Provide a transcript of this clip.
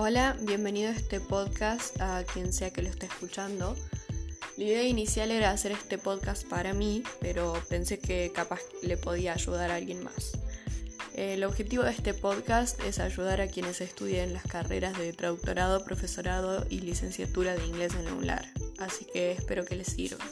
Hola, bienvenido a este podcast a quien sea que lo esté escuchando. La idea inicial era hacer este podcast para mí, pero pensé que capaz le podía ayudar a alguien más. El objetivo de este podcast es ayudar a quienes estudien las carreras de traductorado, profesorado y licenciatura de inglés en la UNLAR, así que espero que les sirva.